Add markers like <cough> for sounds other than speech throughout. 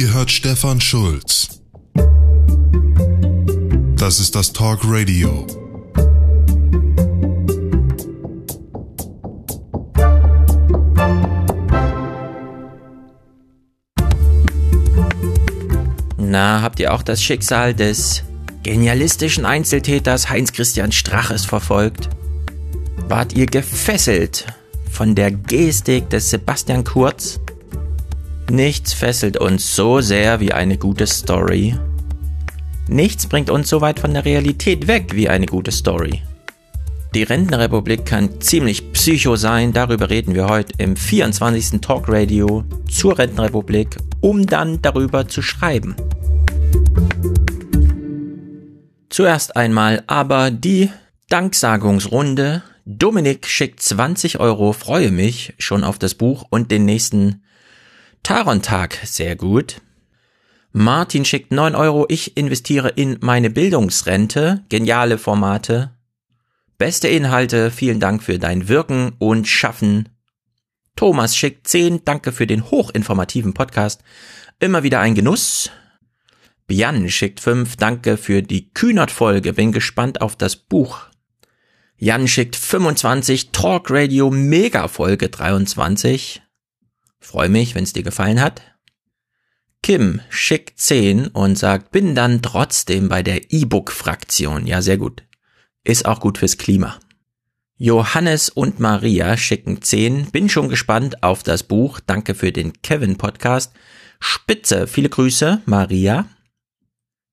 Ihr hört Stefan Schulz. Das ist das Talk Radio. Na, habt ihr auch das Schicksal des genialistischen Einzeltäters Heinz Christian Straches verfolgt? Wart ihr gefesselt von der Gestik des Sebastian Kurz? Nichts fesselt uns so sehr wie eine gute Story. Nichts bringt uns so weit von der Realität weg wie eine gute Story. Die Rentenrepublik kann ziemlich psycho sein, darüber reden wir heute im 24. Talk Radio zur Rentenrepublik, um dann darüber zu schreiben. Zuerst einmal aber die Danksagungsrunde. Dominik schickt 20 Euro, freue mich schon auf das Buch und den nächsten Taron-Tag. Sehr gut. Martin schickt 9 Euro, ich investiere in meine Bildungsrente. Geniale Formate. Beste Inhalte, vielen Dank für dein Wirken und Schaffen. Thomas schickt 10, danke für den hochinformativen Podcast. Immer wieder ein Genuss. Bian schickt 5, danke für die Kühnert-Folge, bin gespannt auf das Buch. Jan schickt 25, Talk Radio Mega Folge 23. Freue mich, wenn es dir gefallen hat. Kim schickt 10 und sagt, bin dann trotzdem bei der E-Book-Fraktion. Ja, sehr gut. Ist auch gut fürs Klima. Johannes und Maria schicken 10. Bin schon gespannt auf das Buch. Danke für den Kevin-Podcast. Spitze, viele Grüße, Maria.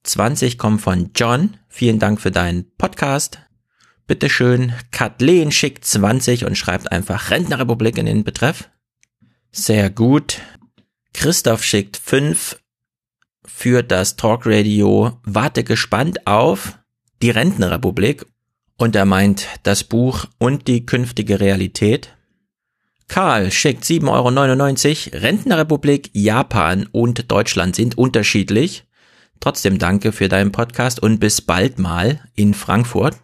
20 kommen von John. Vielen Dank für deinen Podcast. Bitteschön. Kathleen schickt 20 und schreibt einfach Rentnerrepublik in den Betreff. Sehr gut. Christoph schickt 5 für das Talkradio. Warte gespannt auf die Rentenrepublik. Und er meint das Buch und die künftige Realität. Karl schickt 7,99 Euro. Rentenrepublik, Japan und Deutschland sind unterschiedlich. Trotzdem danke für deinen Podcast und bis bald mal in Frankfurt.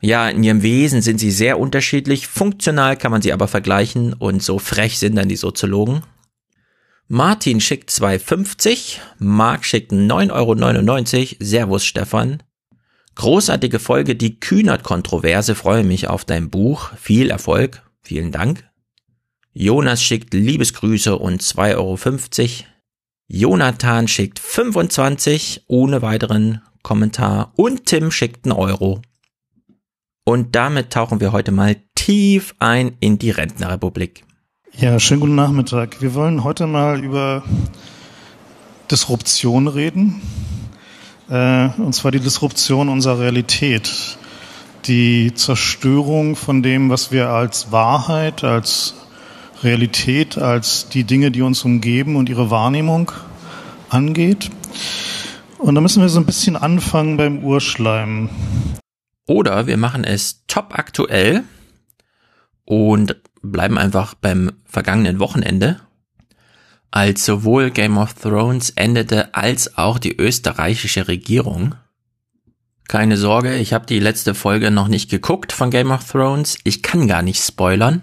Ja, in ihrem Wesen sind sie sehr unterschiedlich, funktional kann man sie aber vergleichen und so frech sind dann die Soziologen. Martin schickt 2,50, Marc schickt 9,99 Euro, Servus Stefan. Großartige Folge, die Kühnert-Kontroverse, freue mich auf dein Buch, viel Erfolg, vielen Dank. Jonas schickt Liebesgrüße und 2,50 Euro. Jonathan schickt 25 ohne weiteren Kommentar und Tim schickt einen Euro. Und damit tauchen wir heute mal tief ein in die Rentnerrepublik. Ja, schönen guten Nachmittag. Wir wollen heute mal über Disruption reden. Äh, und zwar die Disruption unserer Realität. Die Zerstörung von dem, was wir als Wahrheit, als Realität als die Dinge, die uns umgeben und ihre Wahrnehmung angeht. Und da müssen wir so ein bisschen anfangen beim Urschleim. Oder wir machen es top aktuell und bleiben einfach beim vergangenen Wochenende, als sowohl Game of Thrones endete als auch die österreichische Regierung. Keine Sorge, ich habe die letzte Folge noch nicht geguckt von Game of Thrones. Ich kann gar nicht spoilern.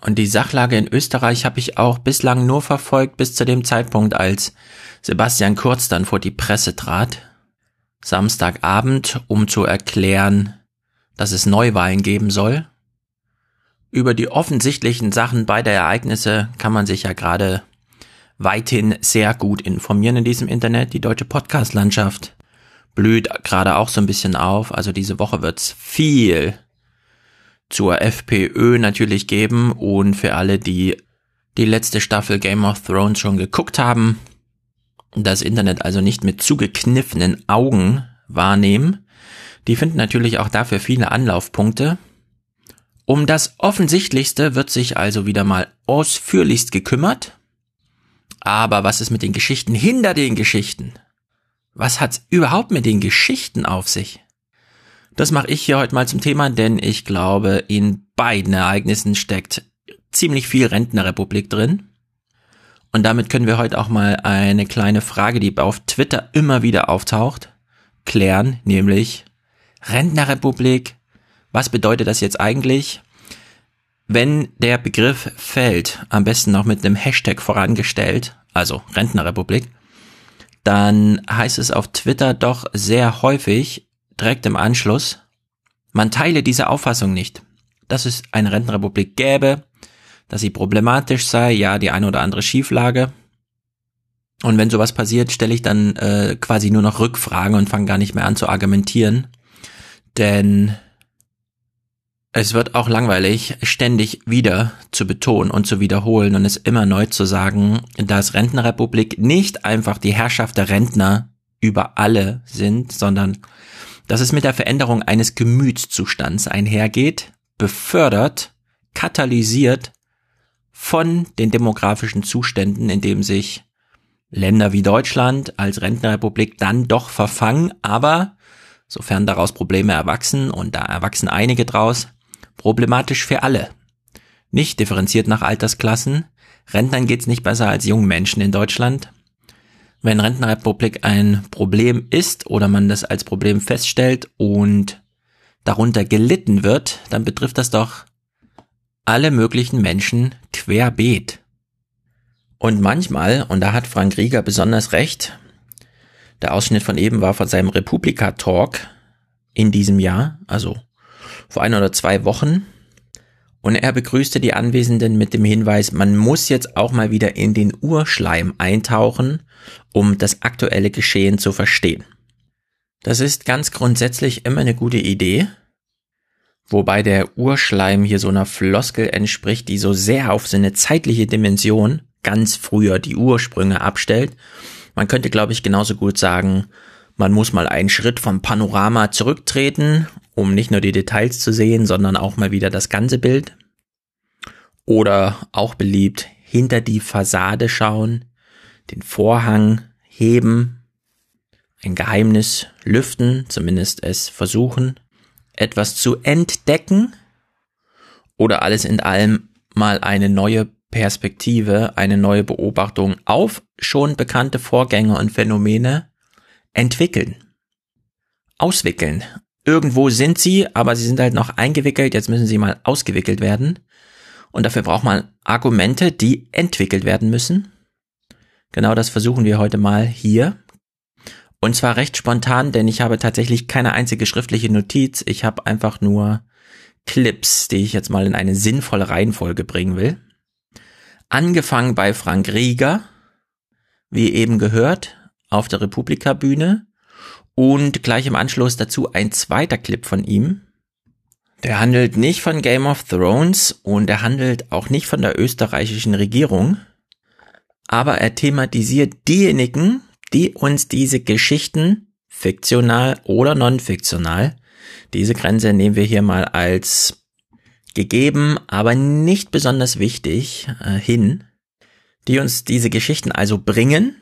Und die Sachlage in Österreich habe ich auch bislang nur verfolgt bis zu dem Zeitpunkt, als Sebastian Kurz dann vor die Presse trat. Samstagabend, um zu erklären, dass es Neuwahlen geben soll. Über die offensichtlichen Sachen beider Ereignisse kann man sich ja gerade weithin sehr gut informieren in diesem Internet. Die deutsche Podcast-Landschaft blüht gerade auch so ein bisschen auf. Also diese Woche wird's viel zur FPÖ natürlich geben und für alle, die die letzte Staffel Game of Thrones schon geguckt haben, das Internet also nicht mit zugekniffenen Augen wahrnehmen, die finden natürlich auch dafür viele Anlaufpunkte. Um das Offensichtlichste wird sich also wieder mal ausführlichst gekümmert. Aber was ist mit den Geschichten hinter den Geschichten? Was hat's überhaupt mit den Geschichten auf sich? Das mache ich hier heute mal zum Thema, denn ich glaube, in beiden Ereignissen steckt ziemlich viel Rentnerrepublik drin. Und damit können wir heute auch mal eine kleine Frage, die auf Twitter immer wieder auftaucht, klären, nämlich Rentnerrepublik, was bedeutet das jetzt eigentlich? wenn der Begriff fällt, am besten noch mit einem Hashtag vorangestellt, also Rentnerrepublik, dann heißt es auf Twitter doch sehr häufig, direkt im Anschluss, man teile diese Auffassung nicht, dass es eine Rentenrepublik gäbe, dass sie problematisch sei, ja, die eine oder andere Schieflage. Und wenn sowas passiert, stelle ich dann äh, quasi nur noch Rückfragen und fange gar nicht mehr an zu argumentieren. Denn es wird auch langweilig, ständig wieder zu betonen und zu wiederholen und es immer neu zu sagen, dass Rentenrepublik nicht einfach die Herrschaft der Rentner über alle sind, sondern dass es mit der Veränderung eines Gemütszustands einhergeht, befördert, katalysiert von den demografischen Zuständen, in dem sich Länder wie Deutschland als Rentenrepublik dann doch verfangen, aber sofern daraus Probleme erwachsen, und da erwachsen einige draus, problematisch für alle. Nicht differenziert nach Altersklassen, Rentnern geht's nicht besser als jungen Menschen in Deutschland. Wenn Rentenrepublik ein Problem ist oder man das als Problem feststellt und darunter gelitten wird, dann betrifft das doch alle möglichen Menschen querbeet. Und manchmal, und da hat Frank Rieger besonders recht, der Ausschnitt von eben war von seinem Republika-Talk in diesem Jahr, also vor ein oder zwei Wochen. Und er begrüßte die Anwesenden mit dem Hinweis, man muss jetzt auch mal wieder in den Urschleim eintauchen, um das aktuelle Geschehen zu verstehen. Das ist ganz grundsätzlich immer eine gute Idee, wobei der Urschleim hier so einer Floskel entspricht, die so sehr auf seine zeitliche Dimension ganz früher die Ursprünge abstellt. Man könnte, glaube ich, genauso gut sagen, man muss mal einen Schritt vom Panorama zurücktreten, um nicht nur die Details zu sehen, sondern auch mal wieder das ganze Bild. Oder auch beliebt, hinter die Fassade schauen, den Vorhang heben, ein Geheimnis lüften, zumindest es versuchen, etwas zu entdecken oder alles in allem mal eine neue Perspektive, eine neue Beobachtung auf schon bekannte Vorgänge und Phänomene entwickeln, auswickeln. Irgendwo sind sie, aber sie sind halt noch eingewickelt, jetzt müssen sie mal ausgewickelt werden. Und dafür braucht man Argumente, die entwickelt werden müssen. Genau das versuchen wir heute mal hier. Und zwar recht spontan, denn ich habe tatsächlich keine einzige schriftliche Notiz. Ich habe einfach nur Clips, die ich jetzt mal in eine sinnvolle Reihenfolge bringen will. Angefangen bei Frank Rieger, wie eben gehört, auf der Republika-Bühne. Und gleich im Anschluss dazu ein zweiter Clip von ihm. Der handelt nicht von Game of Thrones und er handelt auch nicht von der österreichischen Regierung. Aber er thematisiert diejenigen, die uns diese Geschichten, fiktional oder non-fiktional, diese Grenze nehmen wir hier mal als gegeben, aber nicht besonders wichtig äh, hin, die uns diese Geschichten also bringen,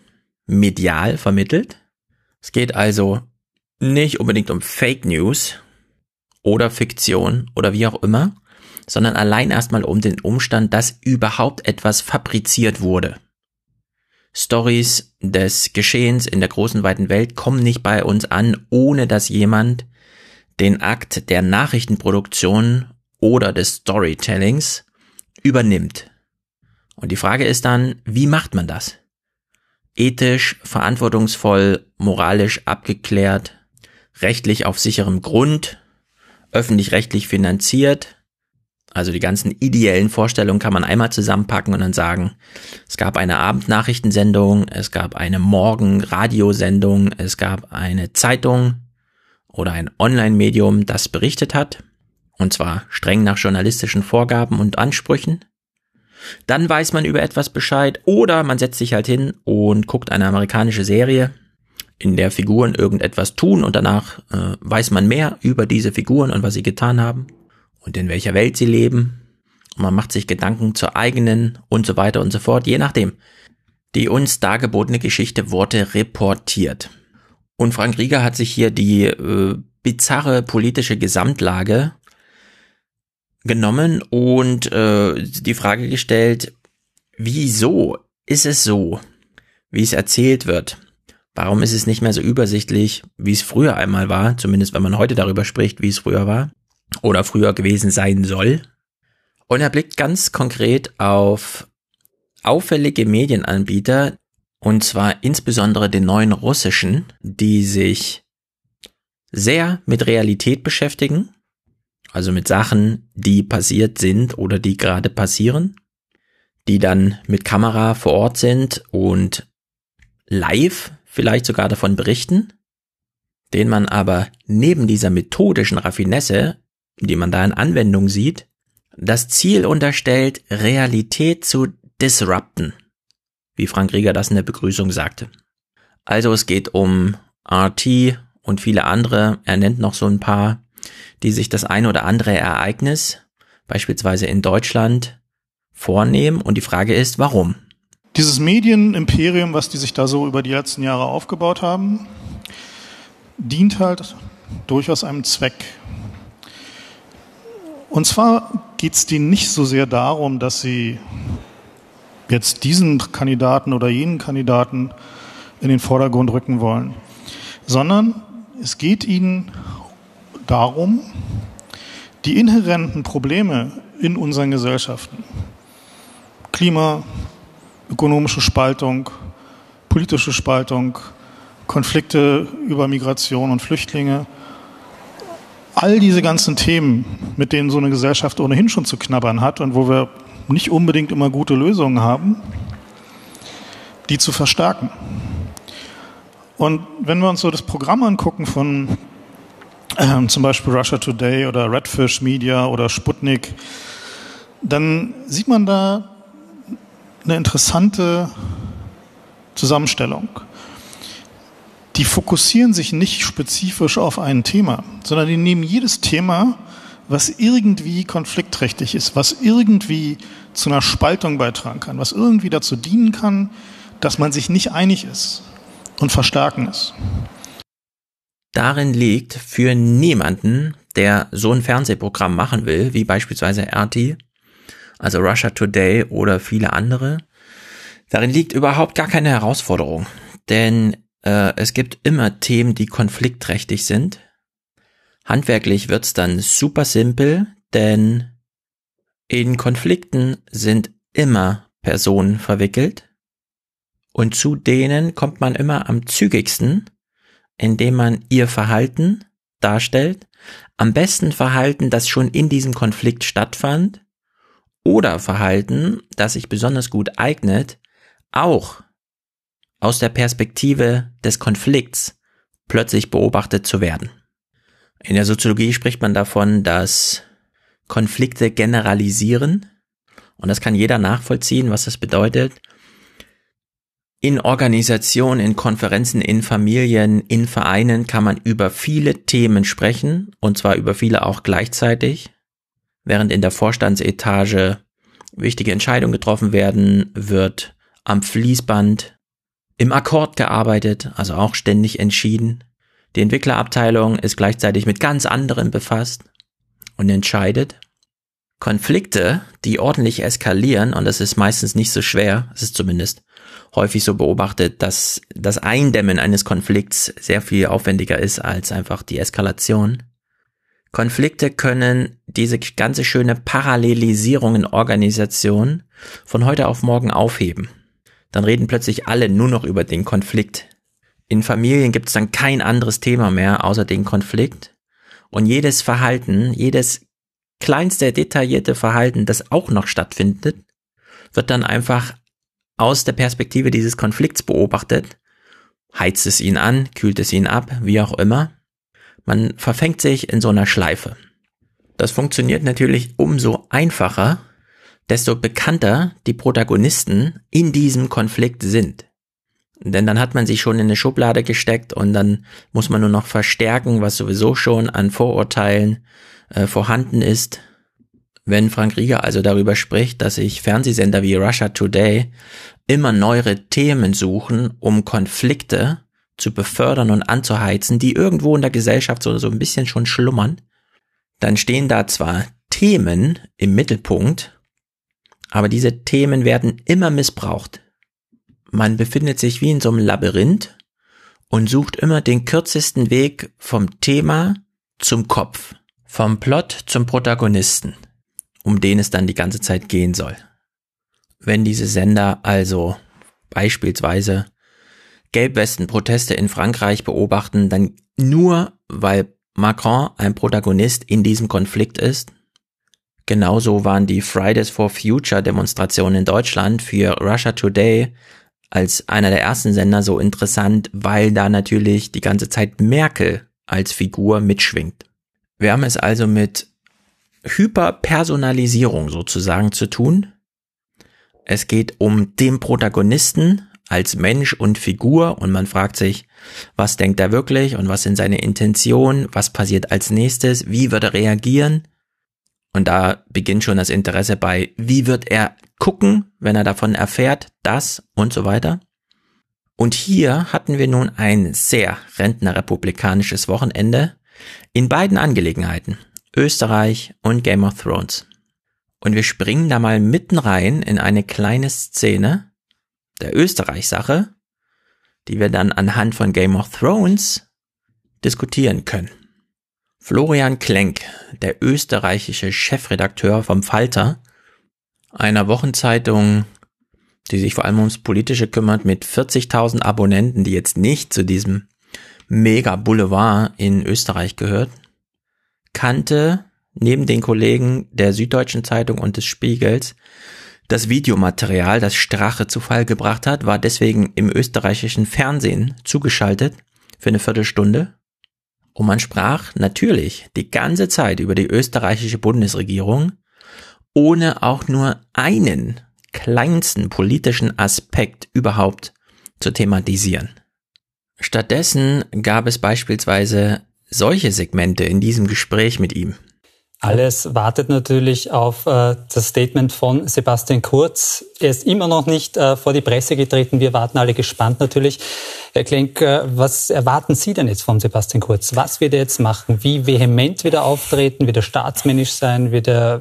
medial vermittelt. Es geht also nicht unbedingt um Fake News oder Fiktion oder wie auch immer, sondern allein erstmal um den Umstand, dass überhaupt etwas fabriziert wurde. Stories des Geschehens in der großen weiten Welt kommen nicht bei uns an, ohne dass jemand den Akt der Nachrichtenproduktion oder des Storytellings übernimmt. Und die Frage ist dann, wie macht man das? Ethisch, verantwortungsvoll, moralisch abgeklärt, rechtlich auf sicherem Grund, öffentlich-rechtlich finanziert. Also die ganzen ideellen Vorstellungen kann man einmal zusammenpacken und dann sagen, es gab eine Abendnachrichtensendung, es gab eine Morgen-Radiosendung, es gab eine Zeitung oder ein Online-Medium, das berichtet hat und zwar streng nach journalistischen Vorgaben und Ansprüchen, dann weiß man über etwas Bescheid oder man setzt sich halt hin und guckt eine amerikanische Serie, in der Figuren irgendetwas tun und danach äh, weiß man mehr über diese Figuren und was sie getan haben und in welcher Welt sie leben. Und man macht sich Gedanken zur eigenen und so weiter und so fort, je nachdem. Die uns dargebotene Geschichte wurde reportiert. Und Frank Rieger hat sich hier die äh, bizarre politische Gesamtlage genommen und äh, die Frage gestellt, wieso ist es so, wie es erzählt wird? Warum ist es nicht mehr so übersichtlich, wie es früher einmal war, zumindest wenn man heute darüber spricht, wie es früher war oder früher gewesen sein soll? Und er blickt ganz konkret auf auffällige Medienanbieter, und zwar insbesondere den neuen russischen, die sich sehr mit Realität beschäftigen, also mit Sachen, die passiert sind oder die gerade passieren, die dann mit Kamera vor Ort sind und live vielleicht sogar davon berichten, den man aber neben dieser methodischen Raffinesse, die man da in Anwendung sieht, das Ziel unterstellt, Realität zu disrupten, wie Frank Rieger das in der Begrüßung sagte. Also es geht um RT und viele andere, er nennt noch so ein paar, die sich das eine oder andere Ereignis, beispielsweise in Deutschland, vornehmen und die Frage ist, warum? Dieses Medienimperium, was die sich da so über die letzten Jahre aufgebaut haben, dient halt durchaus einem Zweck. Und zwar geht es denen nicht so sehr darum, dass sie jetzt diesen Kandidaten oder jenen Kandidaten in den Vordergrund rücken wollen, sondern es geht ihnen darum, die inhärenten Probleme in unseren Gesellschaften, Klima, ökonomische Spaltung, politische Spaltung, Konflikte über Migration und Flüchtlinge, all diese ganzen Themen, mit denen so eine Gesellschaft ohnehin schon zu knabbern hat und wo wir nicht unbedingt immer gute Lösungen haben, die zu verstärken. Und wenn wir uns so das Programm angucken von ähm, zum Beispiel Russia Today oder Redfish Media oder Sputnik, dann sieht man da eine interessante Zusammenstellung. Die fokussieren sich nicht spezifisch auf ein Thema, sondern die nehmen jedes Thema, was irgendwie konfliktträchtig ist, was irgendwie zu einer Spaltung beitragen kann, was irgendwie dazu dienen kann, dass man sich nicht einig ist und verstärken es. Darin liegt für niemanden, der so ein Fernsehprogramm machen will, wie beispielsweise RT, also Russia Today oder viele andere. Darin liegt überhaupt gar keine Herausforderung, denn äh, es gibt immer Themen, die konfliktträchtig sind. Handwerklich wird's dann super simpel, denn in Konflikten sind immer Personen verwickelt. Und zu denen kommt man immer am zügigsten, indem man ihr Verhalten darstellt, am besten Verhalten, das schon in diesem Konflikt stattfand. Oder Verhalten, das sich besonders gut eignet, auch aus der Perspektive des Konflikts plötzlich beobachtet zu werden. In der Soziologie spricht man davon, dass Konflikte generalisieren und das kann jeder nachvollziehen, was das bedeutet. In Organisationen, in Konferenzen, in Familien, in Vereinen kann man über viele Themen sprechen und zwar über viele auch gleichzeitig während in der Vorstandsetage wichtige Entscheidungen getroffen werden, wird am Fließband im Akkord gearbeitet, also auch ständig entschieden. Die Entwicklerabteilung ist gleichzeitig mit ganz anderem befasst und entscheidet. Konflikte, die ordentlich eskalieren, und das ist meistens nicht so schwer, es ist zumindest häufig so beobachtet, dass das Eindämmen eines Konflikts sehr viel aufwendiger ist als einfach die Eskalation. Konflikte können diese ganze schöne Parallelisierung in Organisationen von heute auf morgen aufheben. Dann reden plötzlich alle nur noch über den Konflikt. In Familien gibt es dann kein anderes Thema mehr außer den Konflikt. Und jedes Verhalten, jedes kleinste detaillierte Verhalten, das auch noch stattfindet, wird dann einfach aus der Perspektive dieses Konflikts beobachtet, heizt es ihn an, kühlt es ihn ab, wie auch immer. Man verfängt sich in so einer Schleife. Das funktioniert natürlich umso einfacher, desto bekannter die Protagonisten in diesem Konflikt sind. Denn dann hat man sich schon in eine Schublade gesteckt und dann muss man nur noch verstärken, was sowieso schon an Vorurteilen äh, vorhanden ist. Wenn Frank Rieger also darüber spricht, dass sich Fernsehsender wie Russia Today immer neuere Themen suchen, um Konflikte zu befördern und anzuheizen, die irgendwo in der Gesellschaft so, so ein bisschen schon schlummern, dann stehen da zwar Themen im Mittelpunkt, aber diese Themen werden immer missbraucht. Man befindet sich wie in so einem Labyrinth und sucht immer den kürzesten Weg vom Thema zum Kopf, vom Plot zum Protagonisten. um den es dann die ganze Zeit gehen soll. Wenn diese Sender also beispielsweise Gelbwesten-Proteste in Frankreich beobachten, dann nur, weil Macron ein Protagonist in diesem Konflikt ist. Genauso waren die Fridays for Future Demonstrationen in Deutschland für Russia Today als einer der ersten Sender so interessant, weil da natürlich die ganze Zeit Merkel als Figur mitschwingt. Wir haben es also mit Hyperpersonalisierung sozusagen zu tun. Es geht um den Protagonisten als Mensch und Figur und man fragt sich, was denkt er wirklich und was sind seine Intentionen, was passiert als nächstes, wie wird er reagieren. Und da beginnt schon das Interesse bei, wie wird er gucken, wenn er davon erfährt, das und so weiter. Und hier hatten wir nun ein sehr rentnerrepublikanisches Wochenende in beiden Angelegenheiten, Österreich und Game of Thrones. Und wir springen da mal mitten rein in eine kleine Szene der Österreich-Sache, die wir dann anhand von Game of Thrones diskutieren können. Florian Klenk, der österreichische Chefredakteur vom Falter, einer Wochenzeitung, die sich vor allem ums Politische kümmert, mit 40.000 Abonnenten, die jetzt nicht zu diesem Mega-Boulevard in Österreich gehört, kannte neben den Kollegen der Süddeutschen Zeitung und des Spiegels das Videomaterial, das Strache zu Fall gebracht hat, war deswegen im österreichischen Fernsehen zugeschaltet für eine Viertelstunde. Und man sprach natürlich die ganze Zeit über die österreichische Bundesregierung, ohne auch nur einen kleinsten politischen Aspekt überhaupt zu thematisieren. Stattdessen gab es beispielsweise solche Segmente in diesem Gespräch mit ihm. Alles wartet natürlich auf äh, das Statement von Sebastian Kurz. Er ist immer noch nicht äh, vor die Presse getreten. Wir warten alle gespannt natürlich. Herr Klenk, äh, was erwarten Sie denn jetzt von Sebastian Kurz? Was wird er jetzt machen? Wie vehement wieder auftreten? Wird er staatsmännisch sein? Wird er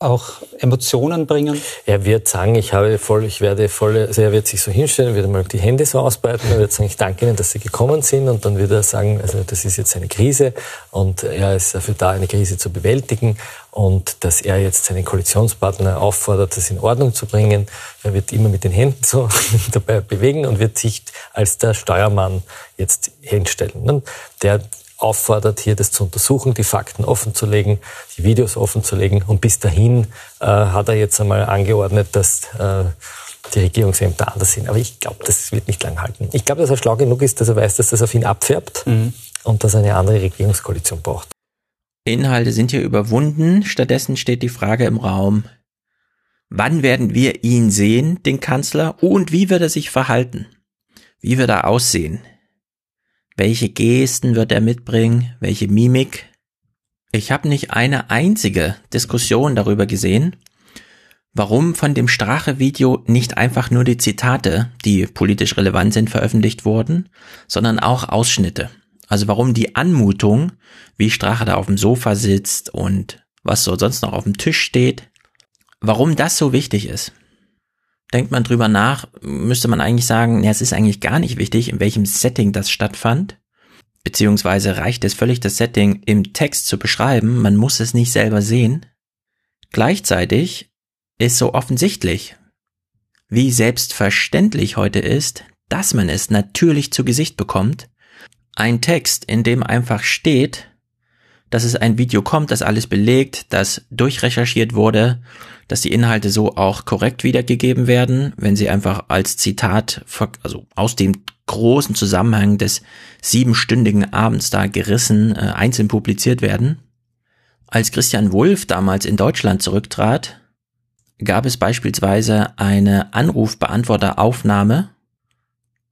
auch Emotionen bringen? Er wird sagen, ich habe voll, ich werde voll, also er wird sich so hinstellen, wird mal die Hände so ausbreiten, er wird sagen, ich danke Ihnen, dass Sie gekommen sind und dann wird er sagen, also das ist jetzt eine Krise und er ist dafür da, eine Krise zu bewältigen und dass er jetzt seinen Koalitionspartner auffordert, das in Ordnung zu bringen. Er wird immer mit den Händen so <laughs> dabei bewegen und wird sich als der Steuermann jetzt hinstellen. Der auffordert, hier das zu untersuchen, die Fakten offenzulegen, die Videos offenzulegen. Und bis dahin äh, hat er jetzt einmal angeordnet, dass äh, die Regierungsämter anders sind. Aber ich glaube, das wird nicht lang halten. Ich glaube, dass er schlau genug ist, dass er weiß, dass das auf ihn abfärbt mhm. und dass er eine andere Regierungskoalition braucht. Inhalte sind hier überwunden. Stattdessen steht die Frage im Raum, wann werden wir ihn sehen, den Kanzler, und wie wird er sich verhalten? Wie wird er aussehen? Welche Gesten wird er mitbringen? Welche Mimik? Ich habe nicht eine einzige Diskussion darüber gesehen, warum von dem Strache-Video nicht einfach nur die Zitate, die politisch relevant sind, veröffentlicht wurden, sondern auch Ausschnitte. Also warum die Anmutung, wie Strache da auf dem Sofa sitzt und was so sonst noch auf dem Tisch steht, warum das so wichtig ist denkt man drüber nach, müsste man eigentlich sagen, ja, es ist eigentlich gar nicht wichtig, in welchem Setting das stattfand. Beziehungsweise reicht es völlig, das Setting im Text zu beschreiben, man muss es nicht selber sehen. Gleichzeitig ist so offensichtlich, wie selbstverständlich heute ist, dass man es natürlich zu Gesicht bekommt. Ein Text, in dem einfach steht, dass es ein Video kommt, das alles belegt, das durchrecherchiert wurde, dass die Inhalte so auch korrekt wiedergegeben werden, wenn sie einfach als Zitat, also aus dem großen Zusammenhang des siebenstündigen Abends da gerissen, äh, einzeln publiziert werden. Als Christian Wulff damals in Deutschland zurücktrat, gab es beispielsweise eine Anrufbeantworteraufnahme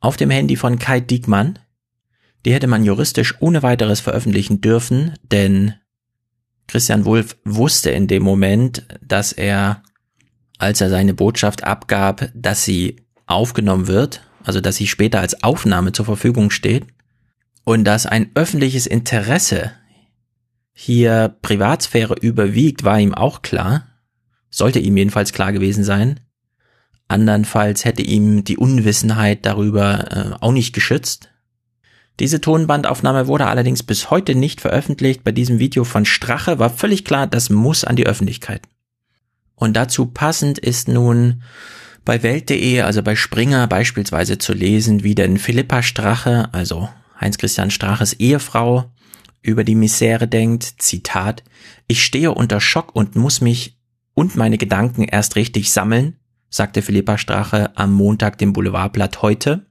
auf dem Handy von Kai Diekmann, die hätte man juristisch ohne weiteres veröffentlichen dürfen, denn Christian Wulff wusste in dem Moment, dass er, als er seine Botschaft abgab, dass sie aufgenommen wird, also dass sie später als Aufnahme zur Verfügung steht und dass ein öffentliches Interesse hier Privatsphäre überwiegt, war ihm auch klar, sollte ihm jedenfalls klar gewesen sein. Andernfalls hätte ihm die Unwissenheit darüber äh, auch nicht geschützt. Diese Tonbandaufnahme wurde allerdings bis heute nicht veröffentlicht. Bei diesem Video von Strache war völlig klar, das muss an die Öffentlichkeit. Und dazu passend ist nun bei Welt.de, also bei Springer beispielsweise zu lesen, wie denn Philippa Strache, also Heinz-Christian Straches Ehefrau, über die Misere denkt, Zitat, ich stehe unter Schock und muss mich und meine Gedanken erst richtig sammeln, sagte Philippa Strache am Montag dem Boulevardblatt heute.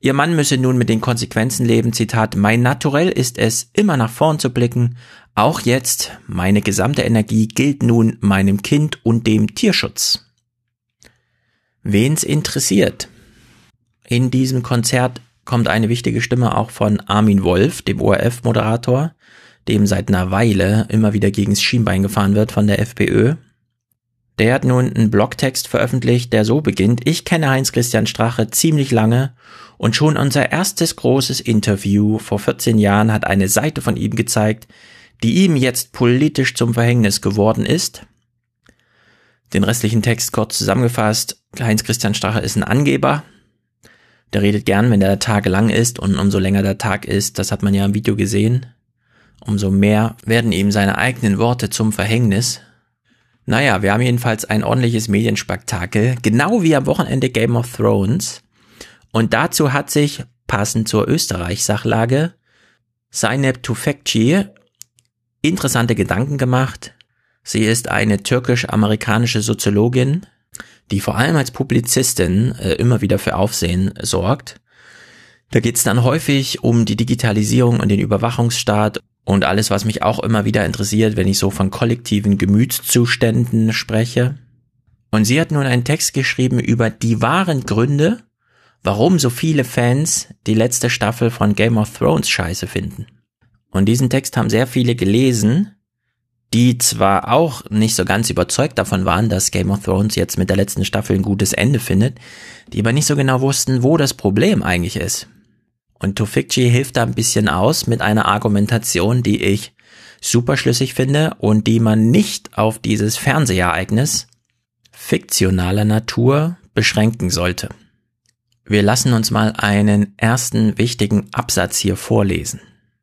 Ihr Mann müsse nun mit den Konsequenzen leben, Zitat, mein Naturell ist es, immer nach vorn zu blicken, auch jetzt, meine gesamte Energie gilt nun meinem Kind und dem Tierschutz. Wen's interessiert. In diesem Konzert kommt eine wichtige Stimme auch von Armin Wolf, dem ORF-Moderator, dem seit einer Weile immer wieder gegens Schienbein gefahren wird von der FPÖ. Der hat nun einen Blogtext veröffentlicht, der so beginnt, ich kenne Heinz-Christian Strache ziemlich lange und schon unser erstes großes Interview vor 14 Jahren hat eine Seite von ihm gezeigt, die ihm jetzt politisch zum Verhängnis geworden ist. Den restlichen Text kurz zusammengefasst, Heinz-Christian Strache ist ein Angeber, der redet gern, wenn der Tag lang ist und umso länger der Tag ist, das hat man ja im Video gesehen, umso mehr werden ihm seine eigenen Worte zum Verhängnis. Naja, wir haben jedenfalls ein ordentliches Medienspektakel, genau wie am Wochenende Game of Thrones. Und dazu hat sich, passend zur Österreich-Sachlage, Zeynep Tufekci interessante Gedanken gemacht. Sie ist eine türkisch-amerikanische Soziologin, die vor allem als Publizistin äh, immer wieder für Aufsehen sorgt. Da geht es dann häufig um die Digitalisierung und den Überwachungsstaat und alles, was mich auch immer wieder interessiert, wenn ich so von kollektiven Gemütszuständen spreche. Und sie hat nun einen Text geschrieben über die wahren Gründe, warum so viele Fans die letzte Staffel von Game of Thrones scheiße finden. Und diesen Text haben sehr viele gelesen, die zwar auch nicht so ganz überzeugt davon waren, dass Game of Thrones jetzt mit der letzten Staffel ein gutes Ende findet, die aber nicht so genau wussten, wo das Problem eigentlich ist. Und Tofikci hilft da ein bisschen aus mit einer Argumentation, die ich super schlüssig finde und die man nicht auf dieses Fernsehereignis fiktionaler Natur beschränken sollte. Wir lassen uns mal einen ersten wichtigen Absatz hier vorlesen.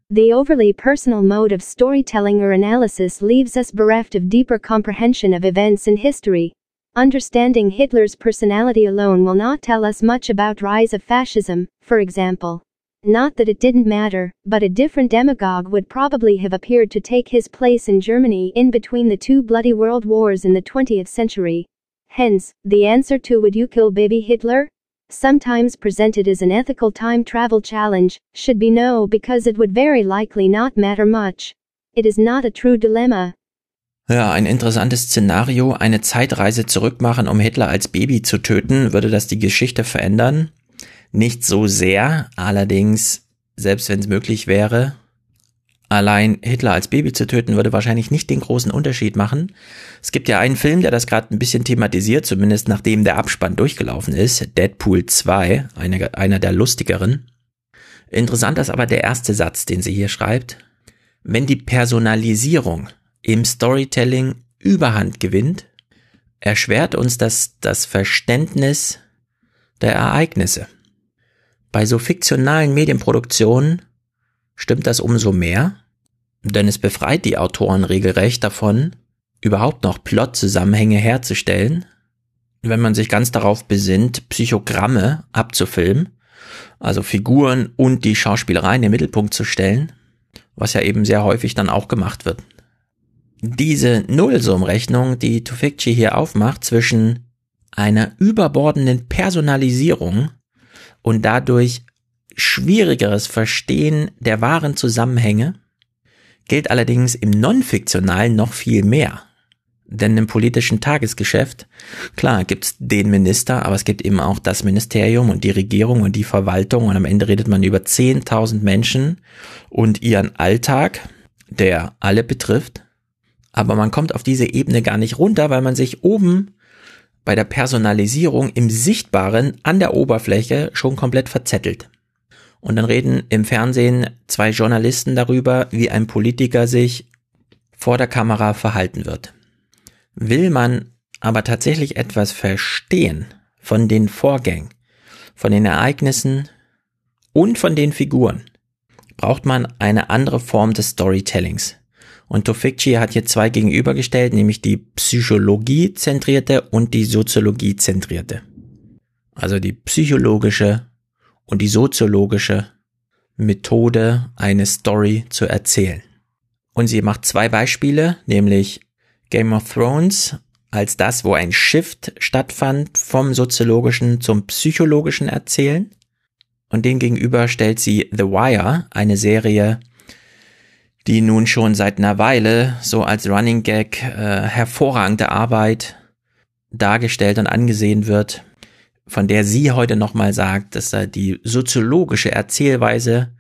The overly personal mode of storytelling or analysis leaves us bereft of deeper comprehension of events in history. Understanding Hitler's personality alone will not tell us much about rise of fascism, for example. Not that it didn't matter, but a different demagogue would probably have appeared to take his place in Germany in between the two bloody world wars in the 20th century. Hence, the answer to would you kill baby Hitler? sometimes presented as an ethical time travel challenge, should be no because it would very likely not matter much. It is not a true dilemma. Ja, ein interessantes Szenario. Eine Zeitreise zurückmachen, um Hitler als Baby zu töten. Würde das die Geschichte verändern? Nicht so sehr. Allerdings, selbst wenn es möglich wäre, Allein Hitler als Baby zu töten würde wahrscheinlich nicht den großen Unterschied machen. Es gibt ja einen Film, der das gerade ein bisschen thematisiert, zumindest nachdem der Abspann durchgelaufen ist. Deadpool 2, einer, einer der lustigeren. Interessant ist aber der erste Satz, den sie hier schreibt. Wenn die Personalisierung im Storytelling Überhand gewinnt, erschwert uns das das Verständnis der Ereignisse. Bei so fiktionalen Medienproduktionen stimmt das umso mehr, denn es befreit die Autoren regelrecht davon, überhaupt noch Plotzusammenhänge herzustellen, wenn man sich ganz darauf besinnt, Psychogramme abzufilmen, also Figuren und die Schauspielerei in den Mittelpunkt zu stellen, was ja eben sehr häufig dann auch gemacht wird. Diese Nullsummrechnung, die Tufikci hier aufmacht zwischen einer überbordenden Personalisierung und dadurch schwierigeres Verstehen der wahren Zusammenhänge gilt allerdings im Non-Fiktionalen noch viel mehr. Denn im politischen Tagesgeschäft, klar, gibt's den Minister, aber es gibt eben auch das Ministerium und die Regierung und die Verwaltung und am Ende redet man über 10.000 Menschen und ihren Alltag, der alle betrifft. Aber man kommt auf diese Ebene gar nicht runter, weil man sich oben bei der Personalisierung im Sichtbaren an der Oberfläche schon komplett verzettelt. Und dann reden im Fernsehen zwei Journalisten darüber, wie ein Politiker sich vor der Kamera verhalten wird. Will man aber tatsächlich etwas verstehen von den Vorgängen, von den Ereignissen und von den Figuren, braucht man eine andere Form des Storytellings. Und Tofikci hat hier zwei gegenübergestellt, nämlich die Psychologie-zentrierte und die Soziologie-zentrierte. Also die psychologische und die soziologische Methode, eine Story zu erzählen. Und sie macht zwei Beispiele, nämlich Game of Thrones als das, wo ein Shift stattfand vom soziologischen zum psychologischen Erzählen. Und den gegenüber stellt sie The Wire, eine Serie, die nun schon seit einer Weile so als Running Gag äh, hervorragende Arbeit dargestellt und angesehen wird, von der sie heute nochmal sagt, dass da die soziologische Erzählweise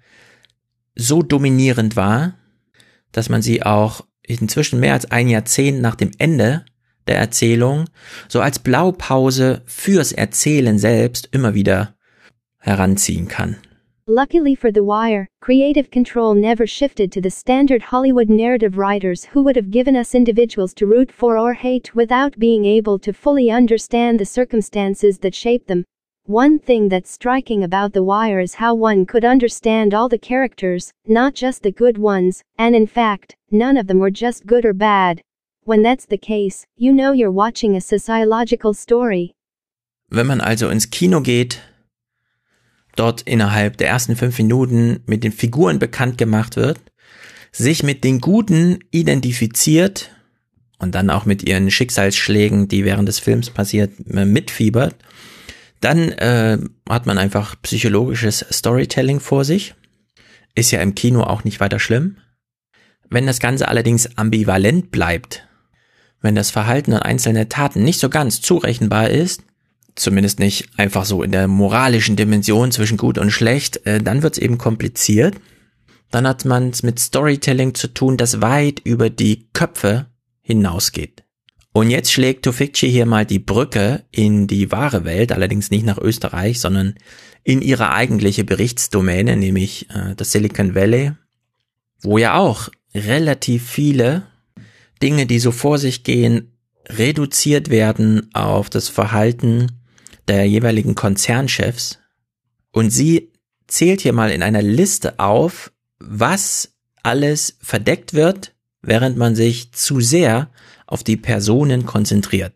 so dominierend war, dass man sie auch inzwischen mehr als ein Jahrzehnt nach dem Ende der Erzählung so als Blaupause fürs Erzählen selbst immer wieder heranziehen kann. Luckily for The Wire, creative control never shifted to the standard Hollywood narrative writers who would have given us individuals to root for or hate without being able to fully understand the circumstances that shape them. One thing that's striking about The Wire is how one could understand all the characters, not just the good ones, and in fact, none of them were just good or bad. When that's the case, you know you're watching a sociological story. Wenn man also ins Kino geht, dort innerhalb der ersten fünf Minuten mit den Figuren bekannt gemacht wird, sich mit den Guten identifiziert und dann auch mit ihren Schicksalsschlägen, die während des Films passiert, äh, mitfiebert, dann äh, hat man einfach psychologisches Storytelling vor sich. Ist ja im Kino auch nicht weiter schlimm. Wenn das Ganze allerdings ambivalent bleibt, wenn das Verhalten und einzelne Taten nicht so ganz zurechenbar ist, zumindest nicht einfach so in der moralischen Dimension zwischen gut und schlecht, äh, dann wird es eben kompliziert. Dann hat man es mit Storytelling zu tun, das weit über die Köpfe hinausgeht. Und jetzt schlägt Tofikci hier mal die Brücke in die wahre Welt, allerdings nicht nach Österreich, sondern in ihre eigentliche Berichtsdomäne, nämlich äh, das Silicon Valley, wo ja auch relativ viele Dinge, die so vor sich gehen, reduziert werden auf das Verhalten der jeweiligen Konzernchefs. Und sie zählt hier mal in einer Liste auf, was alles verdeckt wird, während man sich zu sehr auf die Personen konzentriert.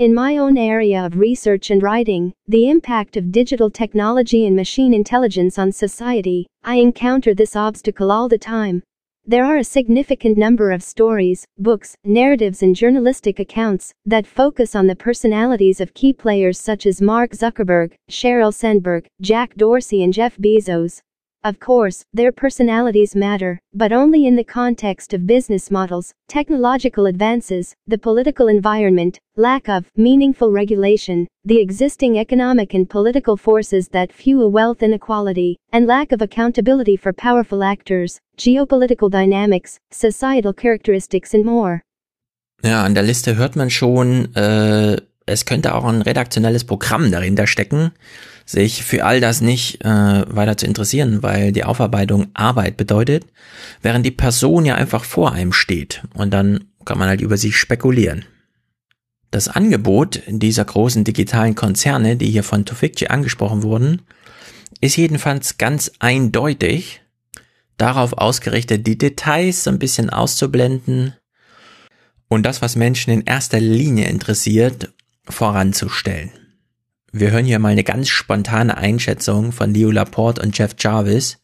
In my own area of research and writing, the impact of digital technology and machine intelligence on society, I encounter this obstacle all the time. There are a significant number of stories, books, narratives, and journalistic accounts that focus on the personalities of key players such as Mark Zuckerberg, Sheryl Sandberg, Jack Dorsey, and Jeff Bezos. Of course, their personalities matter, but only in the context of business models, technological advances, the political environment, lack of meaningful regulation, the existing economic and political forces that fuel wealth inequality, and lack of accountability for powerful actors, geopolitical dynamics, societal characteristics, and more. Ja, an der Liste hört man schon, äh, es könnte auch ein redaktionelles Programm dahinter stecken, sich für all das nicht äh, weiter zu interessieren, weil die Aufarbeitung Arbeit bedeutet, während die Person ja einfach vor einem steht und dann kann man halt über sie spekulieren. Das Angebot dieser großen digitalen Konzerne, die hier von Tofikci angesprochen wurden, ist jedenfalls ganz eindeutig darauf ausgerichtet, die Details so ein bisschen auszublenden und das, was Menschen in erster Linie interessiert, voranzustellen. Wir hören hier mal eine ganz spontane Einschätzung von Leo Laporte und Jeff Jarvis,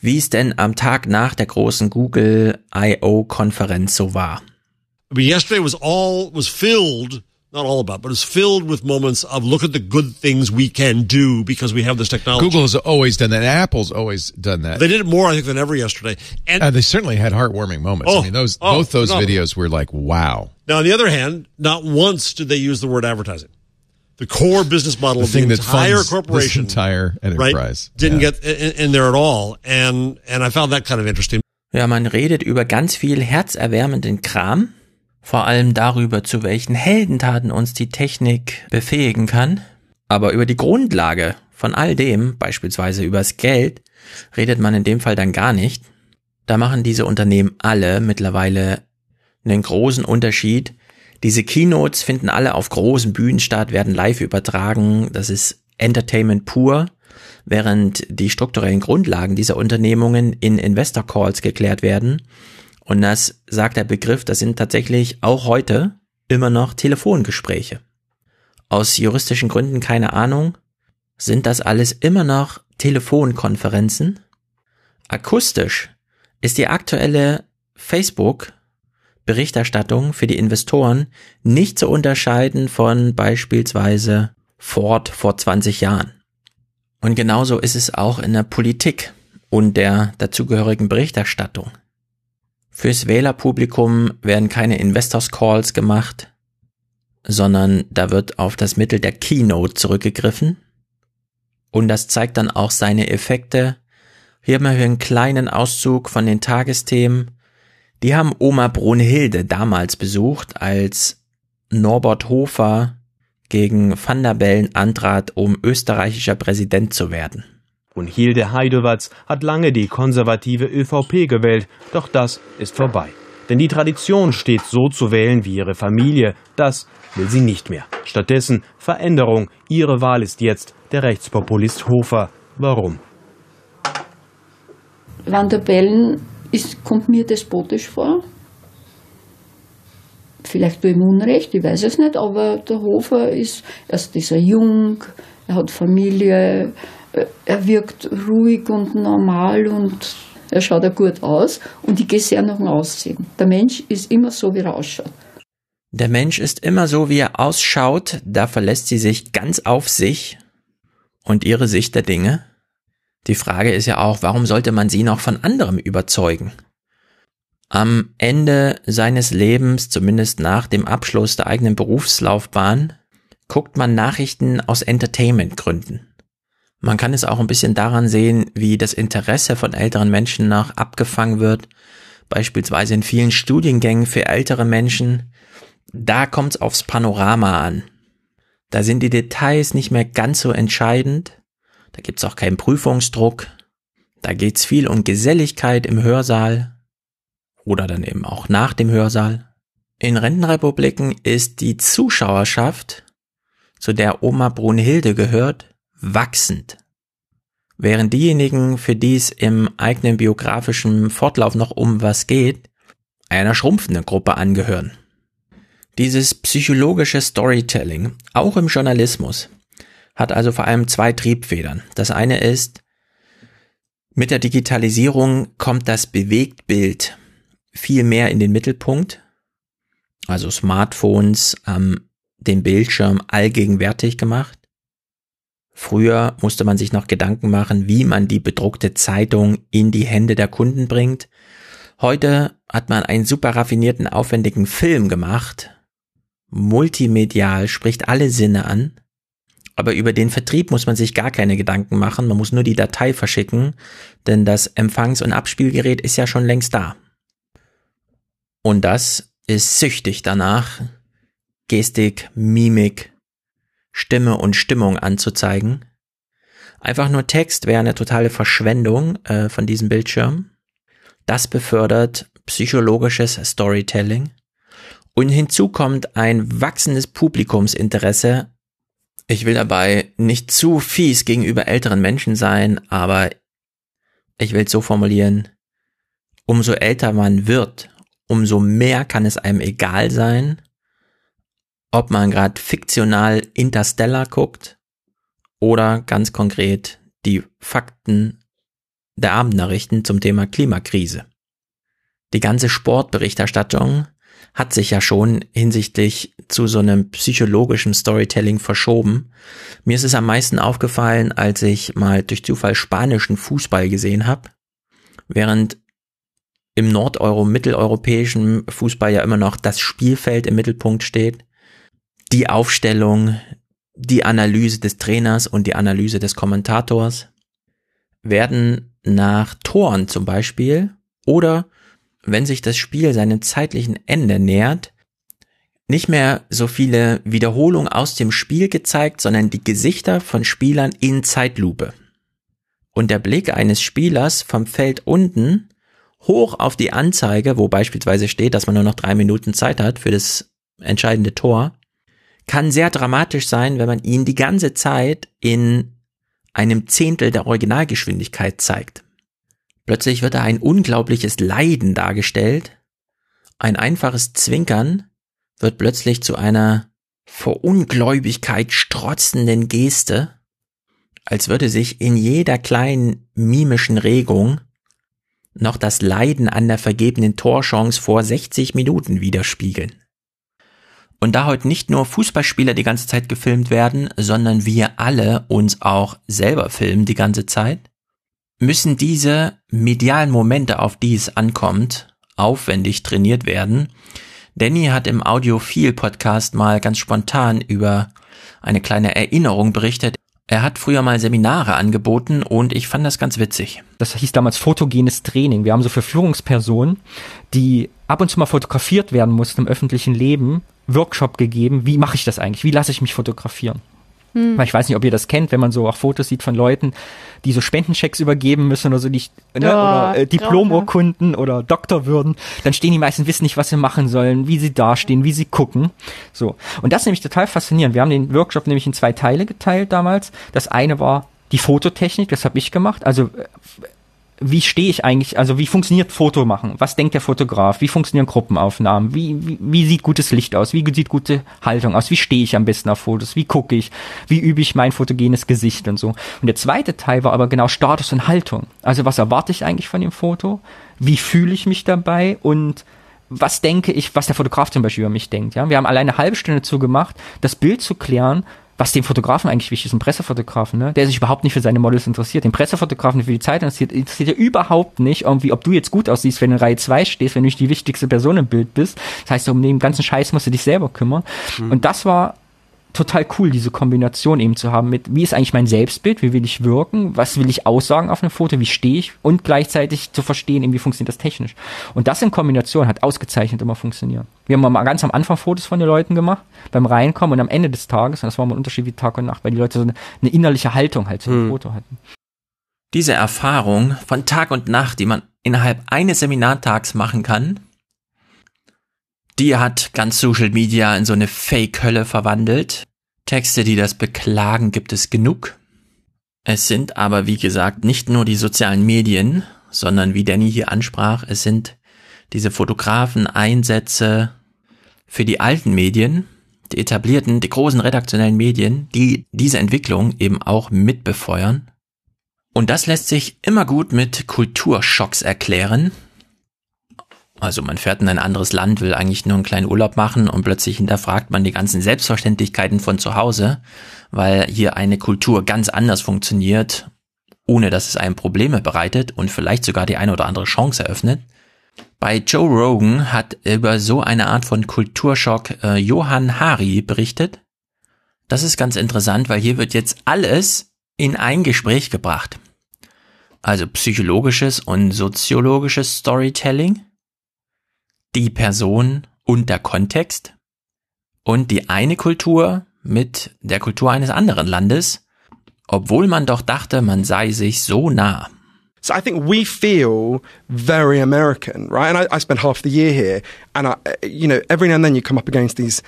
wie es denn am Tag nach der großen Google I.O. Konferenz so war. I mean, yesterday was all was filled not all about, but it's filled with moments of look at the good things we can do because we have this technology. Google has always done that. Apple's always done that. They did it more, I think, than ever yesterday. And Uh, they certainly had heartwarming moments. Oh, I mean, those oh, both those phenomenal. videos were like, wow. now, on the other hand, not once did they use the word advertising. The core business model The of the thing that entire corporation, entire right, enterprise didn't Yeah. get in, in there at all, and and I found that kind of interesting. Ja, man redet über ganz viel herzerwärmenden Kram, vor allem darüber, zu welchen Heldentaten uns die Technik befähigen kann, aber über die Grundlage von all dem, beispielsweise übers Geld, redet man in dem Fall dann gar nicht. Da machen diese Unternehmen alle mittlerweile einen großen Unterschied. Diese Keynotes finden alle auf großen Bühnen statt, werden live übertragen. Das ist Entertainment pur, während die strukturellen Grundlagen dieser Unternehmungen in Investor Calls geklärt werden Und das sagt der Begriff, das sind tatsächlich auch heute immer noch Telefongespräche. Aus juristischen Gründen keine Ahnung, sind das alles immer noch Telefonkonferenzen. Akustisch ist die aktuelle Facebook Berichterstattung für die Investoren nicht zu unterscheiden von beispielsweise Ford vor 20 Jahren. Und genauso ist es auch in der Politik und der dazugehörigen Berichterstattung. Fürs Wählerpublikum werden keine Investors Calls gemacht, sondern da wird auf das Mittel der Keynote zurückgegriffen. Und das zeigt dann auch seine Effekte. Hier haben wir einen kleinen Auszug von den Tagesthemen. Die haben Oma Brunhilde damals besucht, als Norbert Hofer gegen Van der Bellen antrat, um österreichischer Präsident zu werden. Brunhilde Heidewatz hat lange die konservative ÖVP gewählt, doch das ist vorbei. Denn die Tradition steht so zu wählen wie ihre Familie, das will sie nicht mehr. Stattdessen Veränderung, ihre Wahl ist jetzt der Rechtspopulist Hofer. Warum? Van der Bellen ist, kommt mir despotisch vor. Vielleicht durch Unrecht, ich weiß es nicht, aber der Hofer ist, erst ist er jung, er hat Familie, äh, er wirkt ruhig und normal und er schaut ja gut aus und ich gehe sehr nach dem Aussehen. Der Mensch ist immer so, wie er ausschaut. Der Mensch ist immer so, wie er ausschaut, da verlässt sie sich ganz auf sich und ihre Sicht der Dinge. Die Frage ist ja auch, warum sollte man sie noch von anderem überzeugen? Am Ende seines Lebens, zumindest nach dem Abschluss der eigenen Berufslaufbahn, guckt man Nachrichten aus Entertainment-Gründen. Man kann es auch ein bisschen daran sehen, wie das Interesse von älteren Menschen nach abgefangen wird, beispielsweise in vielen Studiengängen für ältere Menschen. Da kommt es aufs Panorama an. Da sind die Details nicht mehr ganz so entscheidend, da gibt's auch keinen Prüfungsdruck, da geht's viel um Geselligkeit im Hörsaal oder dann eben auch nach dem Hörsaal. In Rentenrepubliken ist die Zuschauerschaft, zu der Oma Brunhilde gehört, wachsend. Während diejenigen, für die es im eigenen biografischen Fortlauf noch um was geht, einer schrumpfenden Gruppe angehören. Dieses psychologische Storytelling, auch im Journalismus, hat also vor allem zwei Triebfedern. Das eine ist, mit der Digitalisierung kommt das Bewegtbild viel mehr in den Mittelpunkt. Also Smartphones, ähm, den Bildschirm allgegenwärtig gemacht. Früher musste man sich noch Gedanken machen, wie man die bedruckte Zeitung in die Hände der Kunden bringt. Heute hat man einen super raffinierten, aufwendigen Film gemacht. Multimedial spricht alle Sinne an. Aber über den Vertrieb muss man sich gar keine Gedanken machen. Man muss nur die Datei verschicken, denn das Empfangs- und Abspielgerät ist ja schon längst da. Und das ist süchtig danach, Gestik, Mimik, Stimme und Stimmung anzuzeigen. Einfach nur Text wäre eine totale Verschwendung äh, von diesem Bildschirm. Das befördert psychologisches Storytelling. Und hinzu kommt ein wachsendes Publikumsinteresse. Ich will dabei nicht zu fies gegenüber älteren Menschen sein, aber ich will es so formulieren, umso älter man wird, umso mehr kann es einem egal sein, ob man gerade fiktional Interstellar guckt oder ganz konkret die Fakten der Abendnachrichten zum Thema Klimakrise. Die ganze Sportberichterstattung hat sich ja schon hinsichtlich zu so einem psychologischen Storytelling verschoben. Mir ist es am meisten aufgefallen, als ich mal durch Zufall spanischen Fußball gesehen habe, während im nordeuro mitteleuropäischen Fußball ja immer noch das Spielfeld im Mittelpunkt steht, die Aufstellung, die Analyse des Trainers und die Analyse des Kommentators werden nach Toren zum Beispiel oder wenn sich das Spiel seinem zeitlichen Ende nähert, nicht mehr so viele Wiederholungen aus dem Spiel gezeigt, sondern die Gesichter von Spielern in Zeitlupe. Und der Blick eines Spielers vom Feld unten hoch auf die Anzeige, wo beispielsweise steht, dass man nur noch drei Minuten Zeit hat für das entscheidende Tor, kann sehr dramatisch sein, wenn man ihn die ganze Zeit in einem Zehntel der Originalgeschwindigkeit zeigt. Plötzlich wird da ein unglaubliches Leiden dargestellt, ein einfaches Zwinkern wird plötzlich zu einer vor Ungläubigkeit strotzenden Geste, als würde sich in jeder kleinen mimischen Regung noch das Leiden an der vergebenen Torchance vor 60 Minuten widerspiegeln. Und da heute nicht nur Fußballspieler die ganze Zeit gefilmt werden, sondern wir alle uns auch selber filmen die ganze Zeit, müssen diese medialen Momente, auf die es ankommt, aufwendig trainiert werden. Danny hat im Audiophil Podcast mal ganz spontan über eine kleine Erinnerung berichtet. Er hat früher mal Seminare angeboten und ich fand das ganz witzig. Das hieß damals fotogenes Training. Wir haben so für Führungspersonen, die ab und zu mal fotografiert werden mussten im öffentlichen Leben, Workshop gegeben. Wie mache ich das eigentlich? Wie lasse ich mich fotografieren? Hm. Ich weiß nicht, ob ihr das kennt, wenn man so auch Fotos sieht von Leuten, die so Spendenchecks übergeben müssen oder so die, ne, Ja, oder äh, Diplomurkunden oder Doktorwürden, dann stehen die meisten wissen nicht, was sie machen sollen, wie sie dastehen, wie sie gucken. So. Und das ist nämlich total faszinierend. Wir haben den Workshop nämlich in zwei Teile geteilt damals. Das eine war die Fototechnik, das habe ich gemacht. Also äh, wie stehe ich eigentlich, also wie funktioniert Foto machen? Was denkt der Fotograf? Wie funktionieren Gruppenaufnahmen? Wie, wie, wie sieht gutes Licht aus? Wie sieht gute Haltung aus? Wie stehe ich am besten auf Fotos? Wie gucke ich? Wie übe ich mein fotogenes Gesicht und so? Und der zweite Teil war aber genau Status und Haltung. Also was erwarte ich eigentlich von dem Foto? Wie fühle ich mich dabei? Und was denke ich, was der Fotograf zum Beispiel über mich denkt? Ja, wir haben alleine eine halbe Stunde dazu gemacht, das Bild zu klären, was dem Fotografen eigentlich wichtig ist, ein Pressefotografen, ne? der sich überhaupt nicht für seine Models interessiert. Den Pressefotografen, der für die Zeit interessiert, interessiert ja überhaupt nicht irgendwie, ob du jetzt gut aussiehst, wenn du in Reihe 2 stehst, wenn du nicht die wichtigste Person im Bild bist. Das heißt, um den ganzen Scheiß musst du dich selber kümmern. Und das war total cool, diese Kombination eben zu haben mit, wie ist eigentlich mein Selbstbild, wie will ich wirken, was will ich aussagen auf einem Foto, wie stehe ich und gleichzeitig zu verstehen, eben, wie funktioniert das technisch. Und das in Kombination hat ausgezeichnet immer funktioniert. Wir haben mal ganz am Anfang Fotos von den Leuten gemacht, beim Reinkommen und am Ende des Tages, und das war mal ein Unterschied wie Tag und Nacht, weil die Leute so eine, eine innerliche Haltung halt zu dem Foto hatten. Diese Erfahrung von Tag und Nacht, die man innerhalb eines Seminartags machen kann, die hat ganz Social Media in so eine Fake-Hölle verwandelt. Texte, die das beklagen, gibt es genug. Es sind aber, wie gesagt, nicht nur die sozialen Medien, sondern wie Danny hier ansprach, es sind diese Fotografen-Einsätze für die alten Medien, die etablierten, die großen redaktionellen Medien, die diese Entwicklung eben auch mitbefeuern. Und das lässt sich immer gut mit Kulturschocks erklären. Also man fährt in ein anderes Land, will eigentlich nur einen kleinen Urlaub machen und plötzlich hinterfragt man die ganzen Selbstverständlichkeiten von zu Hause, weil hier eine Kultur ganz anders funktioniert, ohne dass es einem Probleme bereitet und vielleicht sogar die eine oder andere Chance eröffnet. Bei Joe Rogan hat über so eine Art von Kulturschock äh, Johann Hari berichtet. Das ist ganz interessant, weil hier wird jetzt alles in ein Gespräch gebracht. Also psychologisches und soziologisches Storytelling, die Person und der Kontext und die eine Kultur mit der Kultur eines anderen Landes, obwohl man doch dachte, man sei sich so nah. So I think we feel very American, right? And I, I spent half the year here, and I, you know, every now and then you come up against these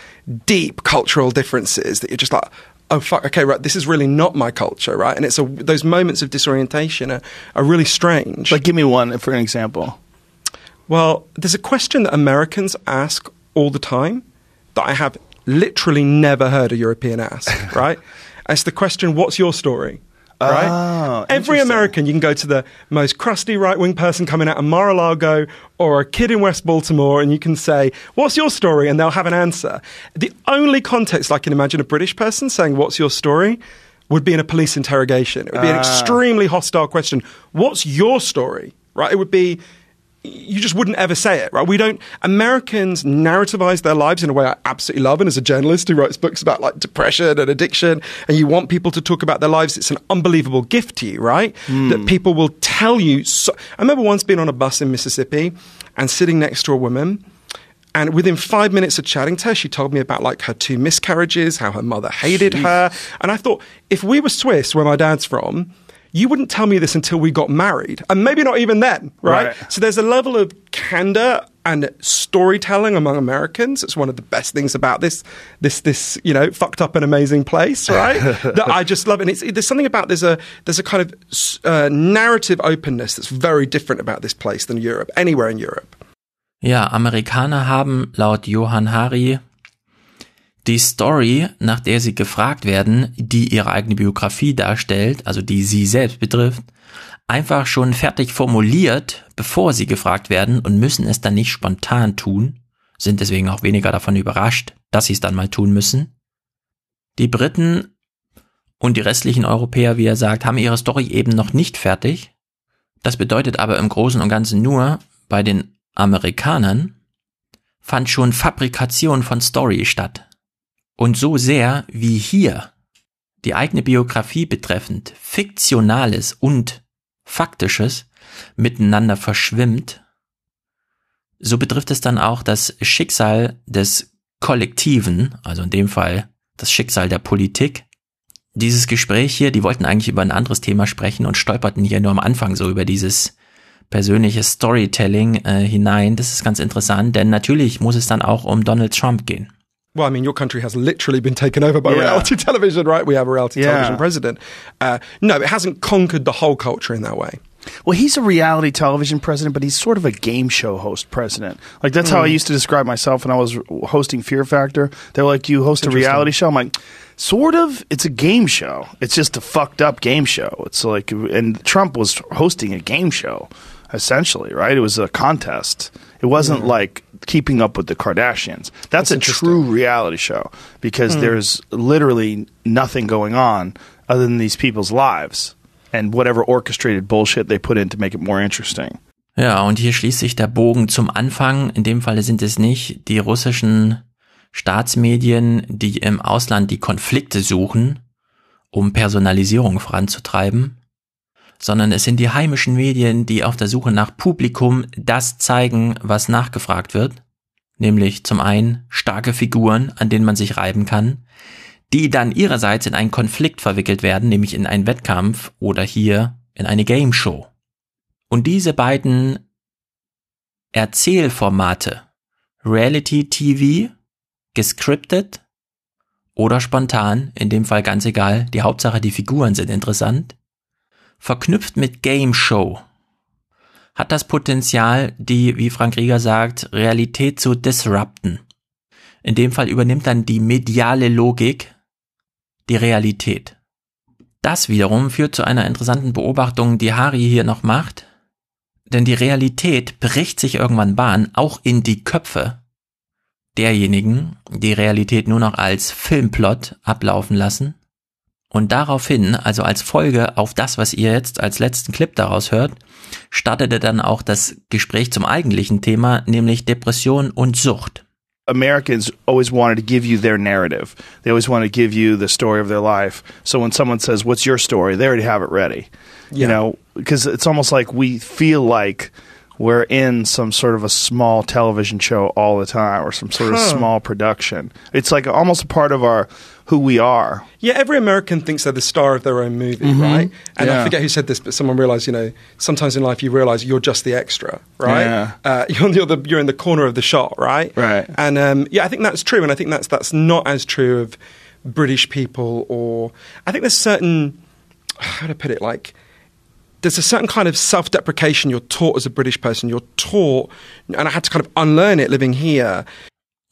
deep cultural differences that you're just like, oh fuck, okay, right, this is really not my culture, right? And it's a, those moments of disorientation are, are really strange. Like, give me one for an example. Well, there's a question that Americans ask all the time that I have literally never heard a European ask, <laughs> right? it's the question, what's your story? Right? Oh, Every. American, you can go to the most crusty right wing person coming out of Mar a Lago or a kid in West Baltimore and you can say, What's your story? And they'll have an answer. The only context I can imagine a British person saying, What's your story? would be in a police interrogation. It would be an Ah. extremely hostile question. What's your story? Right? It would be you just wouldn't ever say it, right? We don't. Americans narrativize their lives in a way I absolutely love, and as a journalist who writes books about like depression and addiction, and you want people to talk about their lives, it's an unbelievable gift to you, right? Hmm. That people will tell you. So, I remember once being on a bus in Mississippi and sitting next to a woman. And within five minutes of chatting to her, she told me about like her two miscarriages, how her mother hated her. And I thought, if we were Swiss, where my dad's from, you wouldn't tell me this until we got married. And maybe not even then, right? Right. So there's a level of candor and storytelling among Americans. It's one of the best things about this, this, this, you know, fucked up and amazing place, <laughs> right? that I just love. And it's, there's something about, there's a, there's a kind of uh, narrative openness that's very different about this place than Europe, anywhere in Europe. Ja, Amerikaner haben laut Johann Hari die Story, nach der sie gefragt werden, die ihre eigene Biografie darstellt, also die sie selbst betrifft, einfach schon fertig formuliert, bevor sie gefragt werden und müssen es dann nicht spontan tun, sind deswegen auch weniger davon überrascht, dass sie es dann mal tun müssen. Die Briten und die restlichen Europäer, wie er sagt, haben ihre Story eben noch nicht fertig. Das bedeutet aber im Großen und Ganzen nur, bei den Amerikanern fand schon Fabrikation von Story statt. Und so sehr wie hier die eigene Biografie betreffend Fiktionales und Faktisches miteinander verschwimmt, so betrifft es dann auch das Schicksal des Kollektiven, also in dem Fall das Schicksal der Politik. Dieses Gespräch hier, die wollten eigentlich über ein anderes Thema sprechen und stolperten hier nur am Anfang so über dieses persönliche Storytelling äh, hinein. Das ist ganz interessant, denn natürlich muss es dann auch um Donald Trump gehen. Well, I mean, your country has literally been taken over by Yeah. reality <laughs> television, right? We have a reality Yeah. television president. Uh, no, it hasn't conquered the whole culture in that way. Well, he's a reality television president, but he's sort of a game show host president. Like that's how I Mm. used to describe myself when I was hosting Fear Factor. They're like, "You host a reality show." I'm like, "Sort of. It's a game show. It's just a fucked up game show. It's like." And Trump was hosting a game show, essentially, right? It was a contest. It wasn't Yeah. like keeping up with the Kardashians. That's, That's a true reality show because Hmm. there's literally nothing going on other than these people's lives and whatever orchestrated bullshit they put in to make it more interesting. Ja, und hier schließt sich der Bogen zum Anfang. In dem Falle sind es nicht die russischen Staatsmedien, die im Ausland die Konflikte suchen, um Personalisierung voranzutreiben, sondern es sind die heimischen Medien, die auf der Suche nach Publikum das zeigen, was nachgefragt wird, nämlich zum einen starke Figuren, an denen man sich reiben kann, die dann ihrerseits in einen Konflikt verwickelt werden, nämlich in einen Wettkampf oder hier in eine Game Show. Und diese beiden Erzählformate, Reality TV, gescriptet oder spontan, in dem Fall ganz egal, die Hauptsache die Figuren sind interessant, verknüpft mit Game Show, hat das Potenzial, die, wie Frank Rieger sagt, Realität zu disrupten. In dem Fall übernimmt dann die mediale Logik die Realität. Das wiederum führt zu einer interessanten Beobachtung, die Hari hier noch macht, denn die Realität bricht sich irgendwann Bahn, auch in die Köpfe derjenigen, die Realität nur noch als Filmplot ablaufen lassen. Und daraufhin, also als Folge auf das, was ihr jetzt als letzten Clip daraus hört, startete dann auch das Gespräch zum eigentlichen Thema, nämlich Depression und Sucht. Americans always wanted to give you their narrative. They always want to give you the story of their life. So when someone says, "What's your story?" they already have it ready. You Yeah. know, because it's almost like we feel like we're in some sort of a small television show all the time or some sort of Huh. small production. It's like almost a part of our who we are. Yeah, every American thinks they're the star of their own movie, Mhm. right? And Yeah. I forget who said this, but someone realized, you know, sometimes in life you realize you're just the extra, right? Yeah. Uh, <laughs> you're, you're, the, you're in the corner of the shot, right? Right. And um, yeah, I think that's true, and I think that's that's not as true of British people, or I think there's certain <sighs> how to put it, like there's a certain kind of self-deprecation you're taught as a British person. You're taught, and I had to kind of unlearn it living here.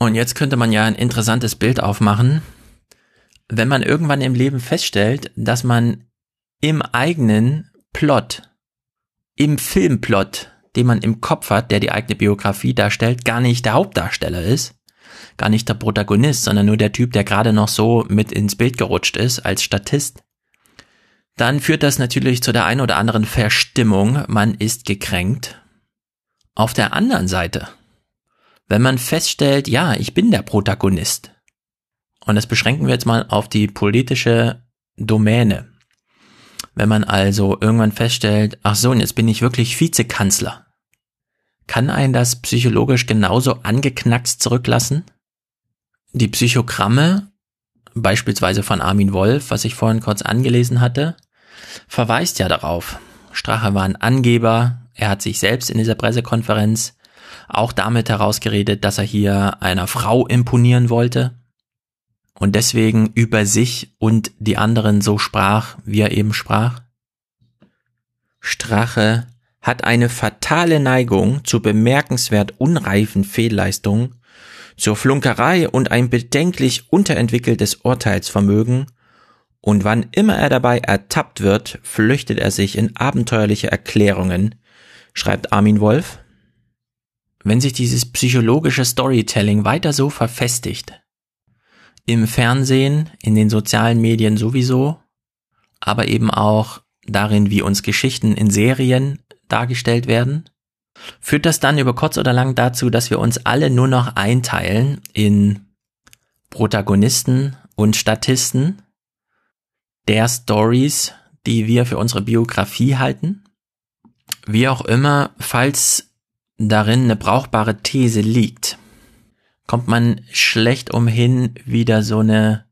Und jetzt könnte man ja ein interessantes Bild aufmachen, wenn man irgendwann im Leben feststellt, dass man im eigenen Plot, im Filmplot, den man im Kopf hat, der die eigene Biografie darstellt, gar nicht der Hauptdarsteller ist, gar nicht der Protagonist, sondern nur der Typ, der gerade noch so mit ins Bild gerutscht ist als Statist, dann führt das natürlich zu der einen oder anderen Verstimmung, man ist gekränkt. Auf der anderen Seite, wenn man feststellt, ja, ich bin der Protagonist, und das beschränken wir jetzt mal auf die politische Domäne. Wenn man also irgendwann feststellt, ach so, und jetzt bin ich wirklich Vizekanzler, kann einen das psychologisch genauso angeknackst zurücklassen? Die Psychogramme, beispielsweise von Armin Wolf, was ich vorhin kurz angelesen hatte, verweist ja darauf. Strache war ein Angeber, er hat sich selbst in dieser Pressekonferenz auch damit herausgeredet, dass er hier einer Frau imponieren wollte und deswegen über sich und die anderen so sprach, wie er eben sprach. Strache hat eine fatale Neigung zu bemerkenswert unreifen Fehlleistungen, zur Flunkerei und ein bedenklich unterentwickeltes Urteilsvermögen, und wann immer er dabei ertappt wird, flüchtet er sich in abenteuerliche Erklärungen, schreibt Armin Wolf. Wenn sich dieses psychologische Storytelling weiter so verfestigt, im Fernsehen, in den sozialen Medien sowieso, aber eben auch darin, wie uns Geschichten in Serien dargestellt werden, führt das dann über kurz oder lang dazu, dass wir uns alle nur noch einteilen in Protagonisten und Statisten der Stories, die wir für unsere Biografie halten. Wie auch immer, falls darin eine brauchbare These liegt, kommt man schlecht umhin, wieder so eine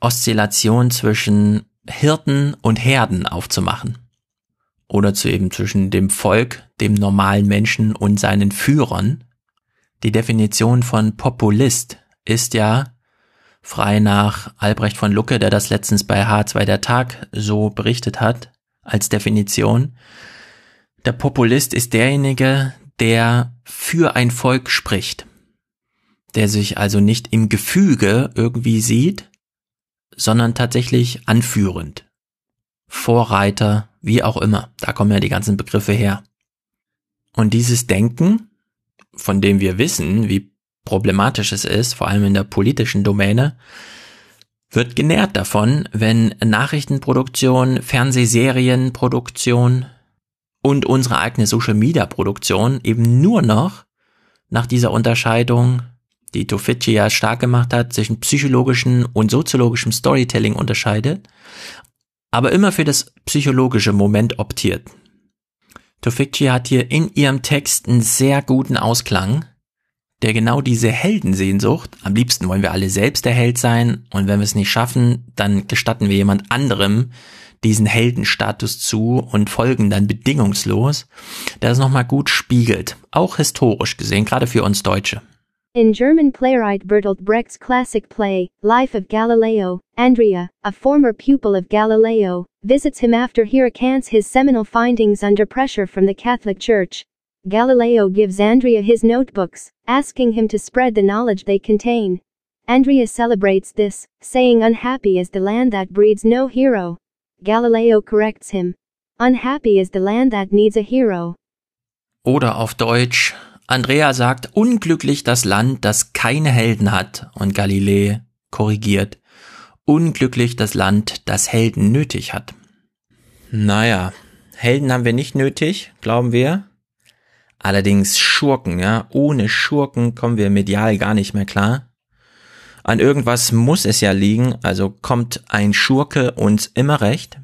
Oszillation zwischen Hirten und Herden aufzumachen. Oder zu eben zwischen dem Volk, dem normalen Menschen und seinen Führern. Die Definition von Populist ist ja, frei nach Albrecht von Lucke, der das letztens bei H2 der Tag so berichtet hat, als Definition. Der Populist ist derjenige, der für ein Volk spricht, der sich also nicht im Gefüge irgendwie sieht, sondern tatsächlich anführend. Vorreiter, wie auch immer. Da kommen ja die ganzen Begriffe her. Und dieses Denken, von dem wir wissen, wie problematisch es ist, vor allem in der politischen Domäne, wird genährt davon, wenn Nachrichtenproduktion, Fernsehserienproduktion und unsere eigene Social Media Produktion eben nur noch nach dieser Unterscheidung, die Tofici ja stark gemacht hat, zwischen psychologischem und soziologischem Storytelling unterscheidet, aber immer für das psychologische Moment optiert. Tofici hat hier in ihrem Text einen sehr guten Ausklang, der genau diese Heldensehnsucht, am liebsten wollen wir alle selbst der Held sein und wenn wir es nicht schaffen, dann gestatten wir jemand anderem diesen Heldenstatus zu und folgen dann bedingungslos, der das nochmal gut spiegelt, auch historisch gesehen, gerade für uns Deutsche. In German playwright Bertolt Brecht's classic play, Life of Galileo, Andrea, a former pupil of Galileo, visits him after he recants his seminal findings under pressure from the Catholic Church. Galileo gives Andrea his notebooks, asking him to spread the knowledge they contain. Andrea celebrates this, saying unhappy is the land that breeds no hero. Galileo corrects him. Unhappy is the land that needs a hero. Oder auf Deutsch, Andrea sagt, unglücklich das Land, das keine Helden hat, und Galilei korrigiert, unglücklich das Land, das Helden nötig hat. Naja, Helden haben wir nicht nötig, glauben wir. Allerdings Schurken, ja, ohne Schurken kommen wir medial gar nicht mehr klar. An irgendwas muss es ja liegen, also kommt ein Schurke uns immer recht.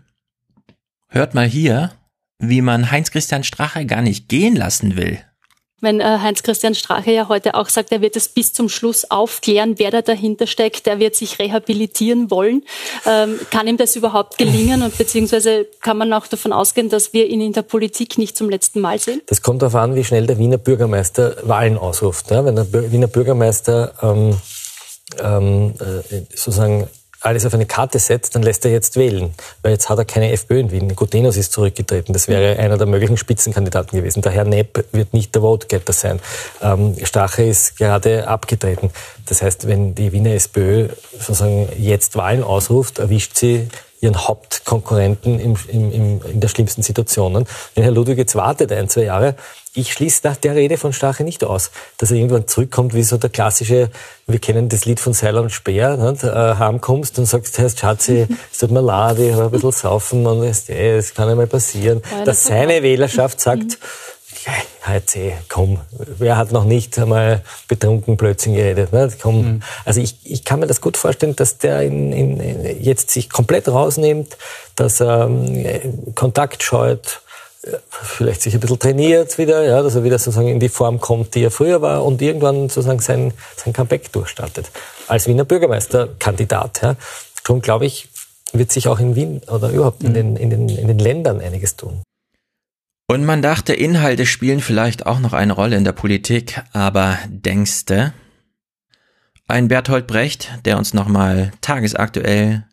Hört mal hier, wie man Heinz Christian Strache gar nicht gehen lassen will wenn äh, Heinz-Christian Strache ja heute auch sagt, er wird es bis zum Schluss aufklären, wer da dahinter steckt, der wird sich rehabilitieren wollen. Ähm, kann ihm das überhaupt gelingen und beziehungsweise kann man auch davon ausgehen, dass wir ihn in der Politik nicht zum letzten Mal sehen? Das kommt darauf an, wie schnell der Wiener Bürgermeister Wahlen ausruft. Ja, wenn der Wiener Bürgermeister ähm, ähm, äh, sozusagen alles auf eine Karte setzt, dann lässt er jetzt wählen. Weil jetzt hat er keine FPÖ in Wien. Gutenus ist zurückgetreten. Das wäre einer der möglichen Spitzenkandidaten gewesen. Der Herr Nepp wird nicht der Vote-Getter sein. Ähm, Strache ist gerade abgetreten. Das heißt, wenn die Wiener SPÖ sozusagen jetzt Wahlen ausruft, erwischt sie ihren Hauptkonkurrenten im, im, im, in der schlimmsten Situation. Wenn Herr Ludwig jetzt wartet ein, zwei Jahre, ich schließe nach der Rede von Strache nicht aus, dass er irgendwann zurückkommt, wie so der klassische, wir kennen das Lied von Seiler und Speer, nicht? Äh, heimkommst und sagst, heißt Schatzi, es tut mir leid, ich habe ein bisschen saufen und es, es kann einmal passieren, dass seine Wählerschaft sagt, mhm. HC, komm, wer hat noch nicht einmal betrunken Blödsinn geredet? Ne? Komm. Mhm. Also ich, ich kann mir das gut vorstellen, dass der in, in, jetzt sich komplett rausnimmt, dass er ähm, Kontakt scheut, vielleicht sich ein bisschen trainiert wieder, ja, dass er wieder sozusagen in die Form kommt, die er früher war und irgendwann sozusagen sein, sein Comeback durchstartet. Als Wiener Bürgermeisterkandidat. Ja. Schon, glaube ich, wird sich auch in Wien oder überhaupt in mhm. den, in den, in den Ländern einiges tun. Und man dachte, Inhalte spielen vielleicht auch noch eine Rolle in der Politik, aber denkste, ein Berthold Brecht, der uns nochmal tagesaktuell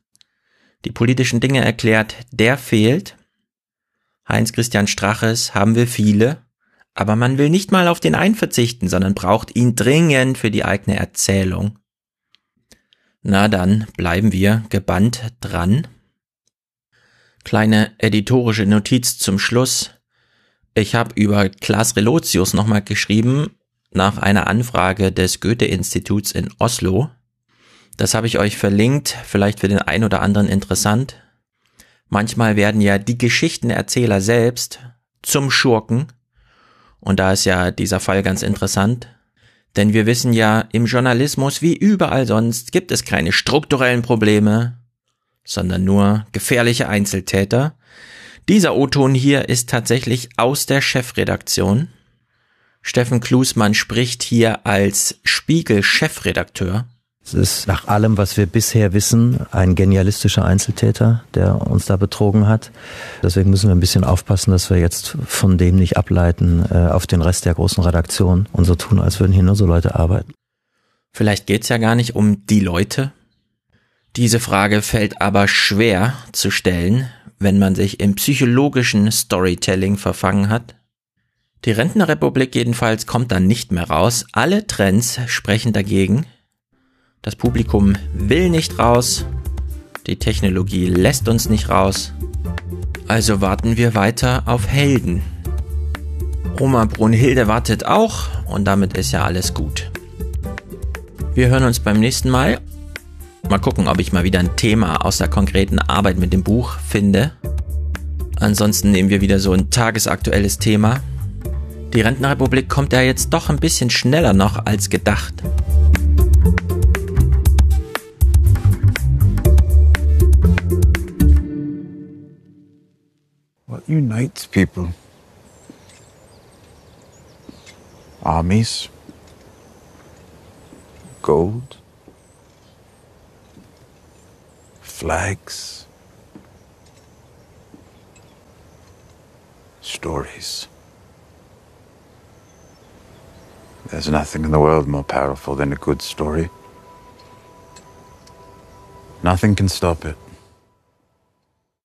die politischen Dinge erklärt, der fehlt. Heinz-Christian Straches haben wir viele, aber man will nicht mal auf den einen verzichten, sondern braucht ihn dringend für die eigene Erzählung. Na dann bleiben wir gebannt dran. Kleine editorische Notiz zum Schluss. Ich habe über Klaas Relotius nochmal geschrieben, nach einer Anfrage des Goethe-Instituts in Oslo. Das habe ich euch verlinkt, vielleicht für den einen oder anderen interessant. Manchmal werden ja die Geschichtenerzähler selbst zum Schurken. Und da ist ja dieser Fall ganz interessant. Denn wir wissen ja, im Journalismus wie überall sonst gibt es keine strukturellen Probleme, sondern nur gefährliche Einzeltäter. Dieser O-Ton hier ist tatsächlich aus der Chefredaktion. Steffen Klusmann spricht hier als Spiegel-Chefredakteur. Es ist nach allem, was wir bisher wissen, ein genialistischer Einzeltäter, der uns da betrogen hat. Deswegen müssen wir ein bisschen aufpassen, dass wir jetzt von dem nicht ableiten äh, auf den Rest der großen Redaktion und so tun, als würden hier nur so Leute arbeiten. Vielleicht geht's ja gar nicht um die Leute. Diese Frage fällt aber schwer zu stellen, wenn man sich im psychologischen Storytelling verfangen hat. Die Rentnerrepublik jedenfalls kommt dann nicht mehr raus. Alle Trends sprechen dagegen. Das Publikum will nicht raus. Die Technologie lässt uns nicht raus. Also warten wir weiter auf Helden. Oma Brunhilde wartet auch und damit ist ja alles gut. Wir hören uns beim nächsten Mal. Mal gucken, ob ich mal wieder ein Thema aus der konkreten Arbeit mit dem Buch finde. Ansonsten nehmen wir wieder so ein tagesaktuelles Thema. Die Rentenrepublik kommt ja jetzt doch ein bisschen schneller noch als gedacht. What unites people? Armies? Gold? Flags? Stories? There's nothing in the world more powerful than a good story. Nothing can stop it.